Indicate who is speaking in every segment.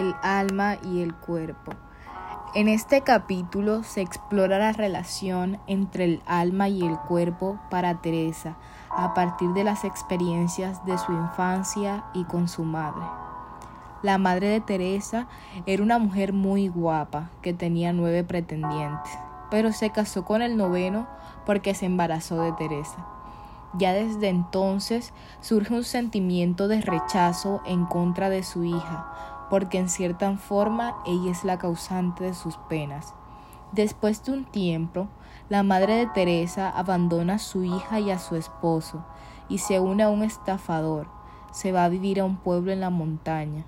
Speaker 1: el alma y el cuerpo. En este capítulo se explora la relación entre el alma y el cuerpo para Teresa a partir de las experiencias de su infancia y con su madre. La madre de Teresa era una mujer muy guapa que tenía nueve pretendientes, pero se casó con el noveno porque se embarazó de Teresa. Ya desde entonces surge un sentimiento de rechazo en contra de su hija, porque en cierta forma ella es la causante de sus penas. Después de un tiempo, la madre de Teresa abandona a su hija y a su esposo y se une a un estafador. Se va a vivir a un pueblo en la montaña.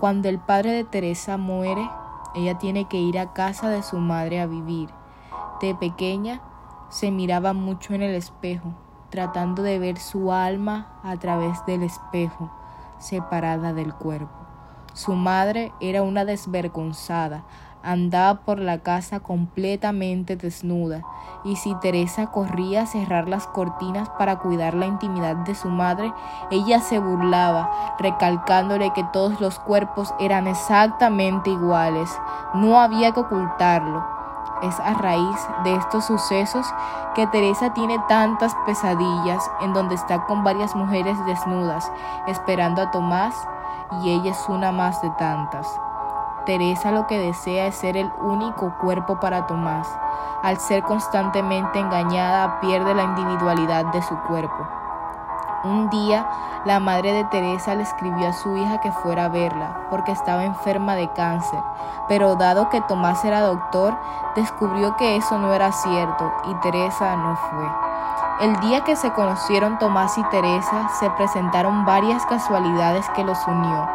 Speaker 1: Cuando el padre de Teresa muere, ella tiene que ir a casa de su madre a vivir. De pequeña se miraba mucho en el espejo, tratando de ver su alma a través del espejo, separada del cuerpo. Su madre era una desvergonzada, andaba por la casa completamente desnuda, y si Teresa corría a cerrar las cortinas para cuidar la intimidad de su madre, ella se burlaba, recalcándole que todos los cuerpos eran exactamente iguales, no había que ocultarlo. Es a raíz de estos sucesos que Teresa tiene tantas pesadillas en donde está con varias mujeres desnudas, esperando a Tomás y ella es una más de tantas. Teresa lo que desea es ser el único cuerpo para Tomás. Al ser constantemente engañada, pierde la individualidad de su cuerpo. Un día, la madre de Teresa le escribió a su hija que fuera a verla, porque estaba enferma de cáncer, pero dado que Tomás era doctor, descubrió que eso no era cierto y Teresa no fue. El día que se conocieron Tomás y Teresa se presentaron varias casualidades que los unió.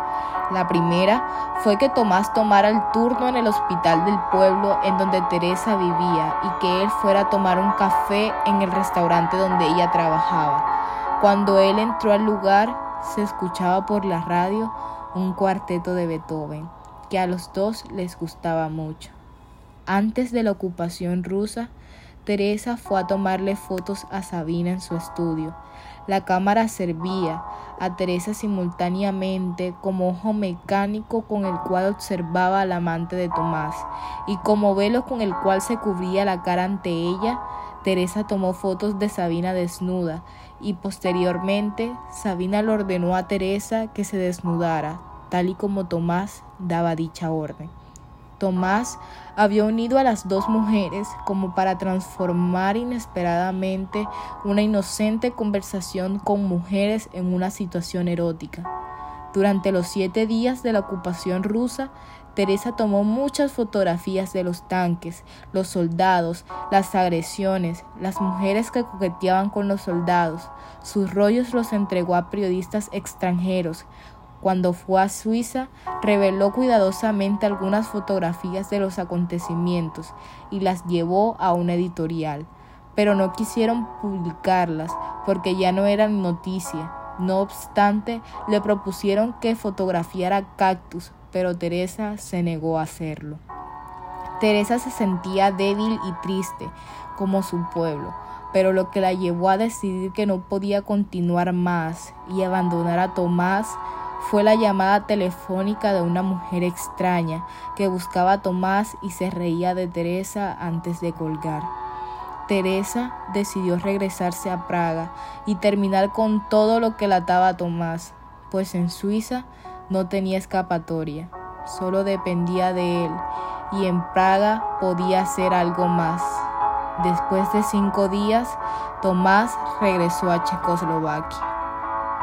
Speaker 1: La primera fue que Tomás tomara el turno en el hospital del pueblo en donde Teresa vivía y que él fuera a tomar un café en el restaurante donde ella trabajaba. Cuando él entró al lugar se escuchaba por la radio un cuarteto de Beethoven que a los dos les gustaba mucho. Antes de la ocupación rusa, Teresa fue a tomarle fotos a Sabina en su estudio. La cámara servía a Teresa simultáneamente como ojo mecánico con el cual observaba al amante de Tomás y como velo con el cual se cubría la cara ante ella. Teresa tomó fotos de Sabina desnuda y posteriormente Sabina le ordenó a Teresa que se desnudara, tal y como Tomás daba dicha orden. Tomás había unido a las dos mujeres como para transformar inesperadamente una inocente conversación con mujeres en una situación erótica. Durante los siete días de la ocupación rusa, Teresa tomó muchas fotografías de los tanques, los soldados, las agresiones, las mujeres que coqueteaban con los soldados. Sus rollos los entregó a periodistas extranjeros, cuando fue a Suiza, reveló cuidadosamente algunas fotografías de los acontecimientos y las llevó a una editorial, pero no quisieron publicarlas porque ya no eran noticia. No obstante, le propusieron que fotografiara cactus, pero Teresa se negó a hacerlo. Teresa se sentía débil y triste, como su pueblo, pero lo que la llevó a decidir que no podía continuar más y abandonar a Tomás fue la llamada telefónica de una mujer extraña que buscaba a Tomás y se reía de Teresa antes de colgar. Teresa decidió regresarse a Praga y terminar con todo lo que la ataba a Tomás, pues en Suiza no tenía escapatoria, solo dependía de él y en Praga podía hacer algo más. Después de cinco días, Tomás regresó a Checoslovaquia.